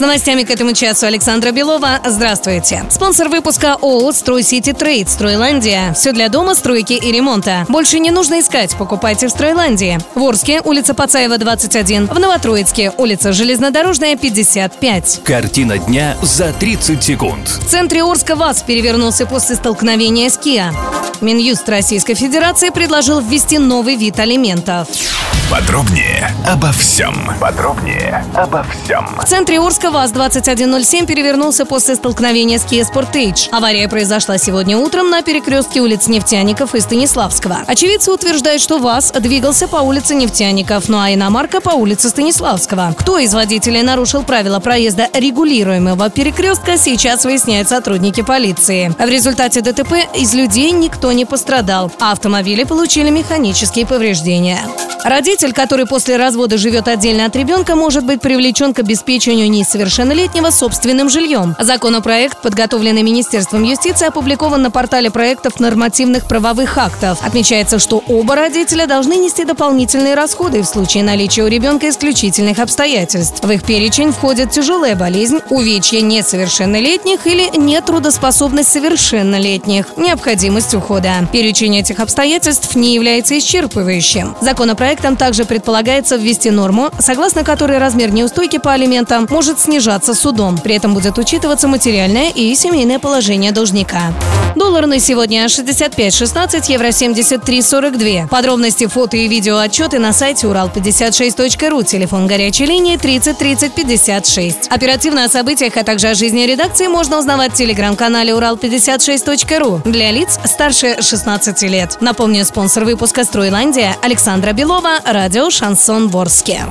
С новостями к этому часу Александра Белова. Здравствуйте. Спонсор выпуска ООО «Стройсити Трейд» «Стройландия». Все для дома, стройки и ремонта. Больше не нужно искать, покупайте в «Стройландии». В Орске, улица Пацаева, 21. В Новотроицке, улица Железнодорожная, 55. Картина дня за 30 секунд. В центре Орска ВАЗ перевернулся после столкновения с Киа. Минюст Российской Федерации предложил ввести новый вид алиментов. Подробнее обо всем. Подробнее обо всем. В центре Орска ВАЗ-2107 перевернулся после столкновения с Kia Sportage. Авария произошла сегодня утром на перекрестке улиц Нефтяников и Станиславского. Очевидцы утверждают, что ВАЗ двигался по улице Нефтяников, ну а иномарка по улице Станиславского. Кто из водителей нарушил правила проезда регулируемого перекрестка, сейчас выясняют сотрудники полиции. В результате ДТП из людей никто не пострадал, а автомобили получили механические повреждения. Родитель, который после развода живет отдельно от ребенка, может быть привлечен к обеспечению несовершеннолетнего собственным жильем. Законопроект, подготовленный Министерством юстиции, опубликован на портале проектов нормативных правовых актов. Отмечается, что оба родителя должны нести дополнительные расходы в случае наличия у ребенка исключительных обстоятельств. В их перечень входят тяжелая болезнь, увечья несовершеннолетних или нетрудоспособность совершеннолетних, необходимость ухода. Перечень этих обстоятельств не является исчерпывающим. Законопроектом также предполагается ввести норму, согласно которой размер неустойки по алиментам может снижаться судом. При этом будет учитываться материальное и семейное положение должника. Доллар на сегодня 65.16, евро 73.42. Подробности, фото и видео отчеты на сайте урал56.ру. Телефон горячей линии 30 30 56. Оперативно о событиях, а также о жизни редакции можно узнавать в телеграм-канале урал56.ру для лиц старше 16 лет. Напомню, спонсор выпуска «Стройландия» Александра Белова, радио «Шансон Ворске».